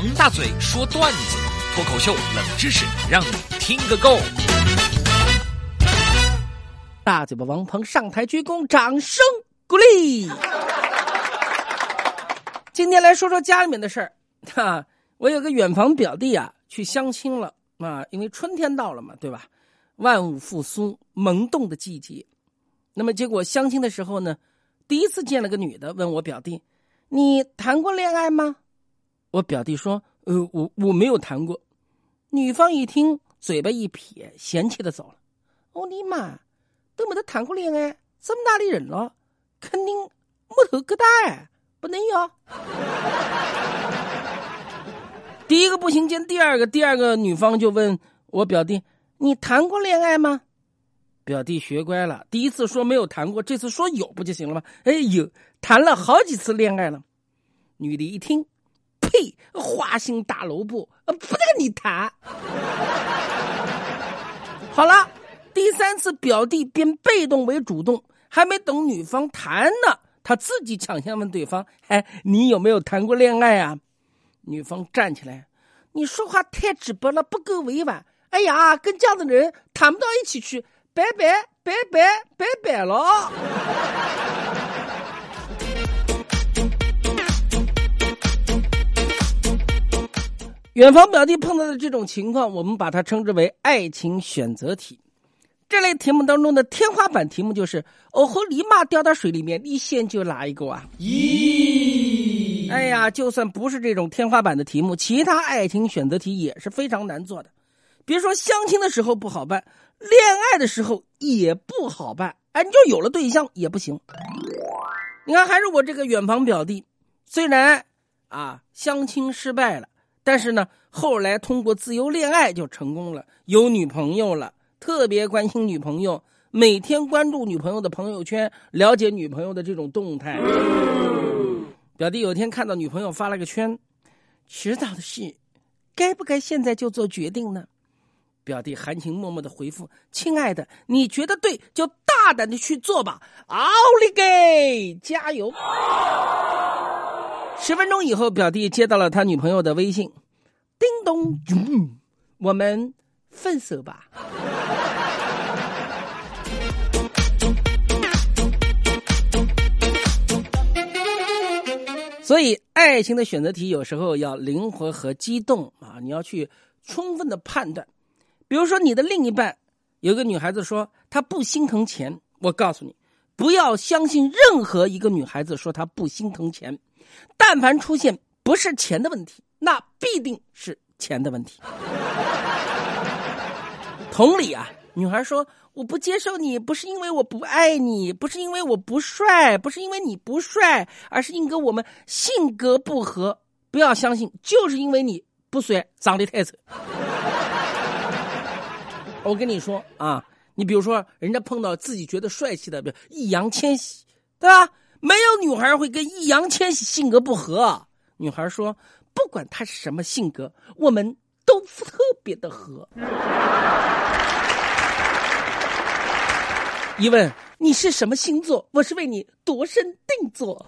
王大嘴说段子，脱口秀冷知识，让你听个够。大嘴巴王鹏上台鞠躬，掌声鼓励。今天来说说家里面的事儿。哈，我有个远房表弟啊，去相亲了啊，因为春天到了嘛，对吧？万物复苏，萌动的季节。那么结果相亲的时候呢，第一次见了个女的，问我表弟：“你谈过恋爱吗？”我表弟说：“呃，我我没有谈过。”女方一听，嘴巴一撇，嫌弃的走了。我的妈，都没得谈过恋爱，这么大的人了，肯定木头疙瘩哎，不能要。第一个不行，见第二个，第二个女方就问我表弟：“你谈过恋爱吗？”表弟学乖了，第一次说没有谈过，这次说有不就行了吗？哎，有谈了好几次恋爱了。女的一听。呸！花心大萝卜，不跟你谈。好了，第三次表弟变被动为主动，还没等女方谈呢，他自己抢先问对方：“哎，你有没有谈过恋爱啊？”女方站起来：“你说话太直白了，不够委婉。哎呀，跟这样的人谈不到一起去，拜拜拜拜拜拜了。”远房表弟碰到的这种情况，我们把它称之为爱情选择题。这类题目当中的天花板题目就是“哦吼，立马掉到水里面，你先救哪一个啊？”咦，哎呀，就算不是这种天花板的题目，其他爱情选择题也是非常难做的。别说相亲的时候不好办，恋爱的时候也不好办。哎，你就有了对象也不行。你看，还是我这个远房表弟，虽然啊相亲失败了。但是呢，后来通过自由恋爱就成功了，有女朋友了，特别关心女朋友，每天关注女朋友的朋友圈，了解女朋友的这种动态。表弟有天看到女朋友发了个圈，迟早的事，该不该现在就做决定呢？表弟含情脉脉的回复：“亲爱的，你觉得对就大胆的去做吧，奥利给，加油！”十分钟以后，表弟接到了他女朋友的微信，叮咚，我们分手吧。所以，爱情的选择题有时候要灵活和机动啊！你要去充分的判断。比如说，你的另一半有个女孩子说她不心疼钱，我告诉你，不要相信任何一个女孩子说她不心疼钱。但凡出现不是钱的问题，那必定是钱的问题。同理啊，女孩说：“我不接受你，不是因为我不爱你，不是因为我不帅，不是因为你不帅，而是因为我们性格不合。不要相信，就是因为你不帅，长得太丑。”我跟你说啊，你比如说，人家碰到自己觉得帅气的，比如易烊千玺，对吧？没有女孩会跟易烊千玺性格不合。女孩说：“不管他是什么性格，我们都特别的合。”一问你是什么星座，我是为你度身定做。